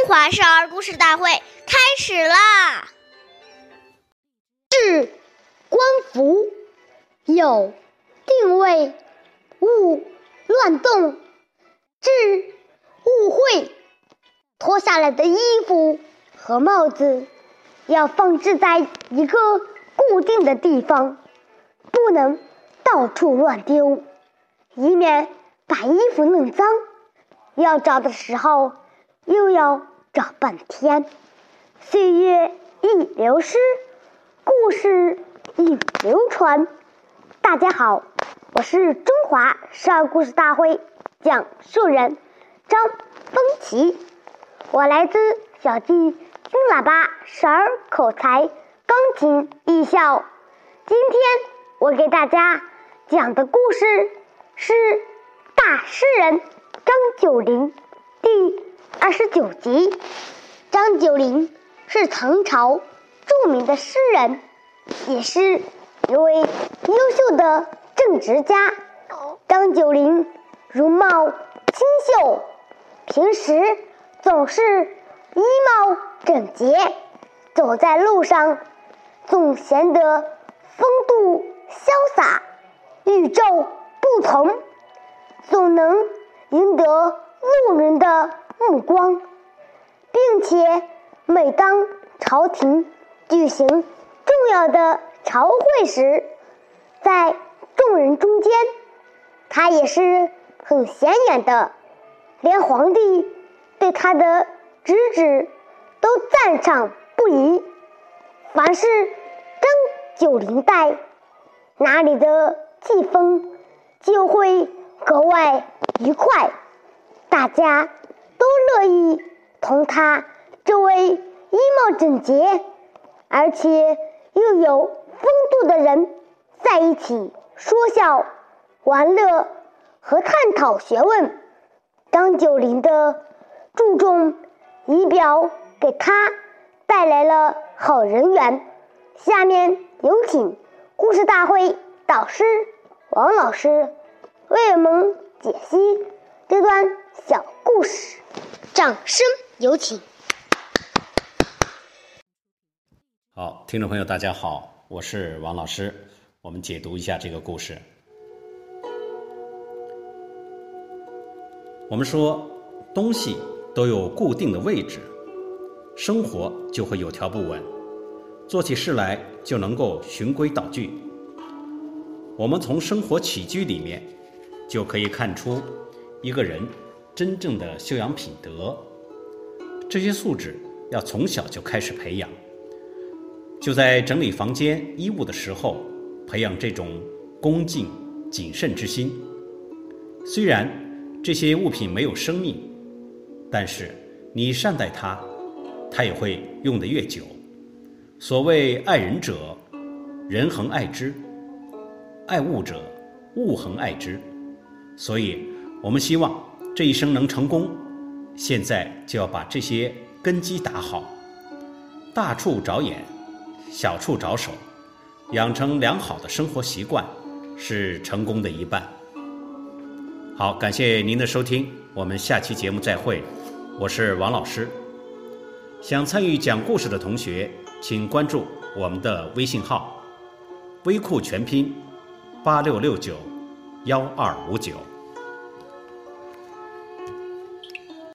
中华少儿故事大会开始啦！治官服有定位，勿乱动；治误会，脱下来的衣服和帽子要放置在一个固定的地方，不能到处乱丢，以免把衣服弄脏。要找的时候，又要找半天。岁月易流失，故事易流传。大家好，我是中华少儿故事大会讲述人张风奇，我来自小鸡金喇叭少儿口才钢琴艺校。今天我给大家讲的故事是大诗人。张九龄二十九集。张九龄是唐朝著名的诗人，也是一位优秀的政治家。张九龄容貌清秀，平时总是衣帽整洁，走在路上总显得风度潇洒、与众不同，总能。赢得路人的目光，并且每当朝廷举行重要的朝会时，在众人中间，他也是很显眼的，连皇帝对他的举止都赞赏不已。凡是登九龄在，哪里的气氛就会格外。愉快，大家乐意同他这位衣帽整洁，而且又有风度的人在一起说笑、玩乐和探讨学问。张九龄的注重仪表给他带来了好人缘。下面有请故事大会导师王老师为我们。解析这段小故事，掌声有请。好，听众朋友，大家好，我是王老师。我们解读一下这个故事。我们说，东西都有固定的位置，生活就会有条不紊，做起事来就能够循规蹈矩。我们从生活起居里面。就可以看出一个人真正的修养品德。这些素质要从小就开始培养。就在整理房间衣物的时候，培养这种恭敬谨慎之心。虽然这些物品没有生命，但是你善待它，它也会用得越久。所谓爱人者，人恒爱之；爱物者，物恒爱之。所以，我们希望这一生能成功，现在就要把这些根基打好，大处着眼，小处着手，养成良好的生活习惯，是成功的一半。好，感谢您的收听，我们下期节目再会，我是王老师。想参与讲故事的同学，请关注我们的微信号“微库全拼八六六九幺二五九”。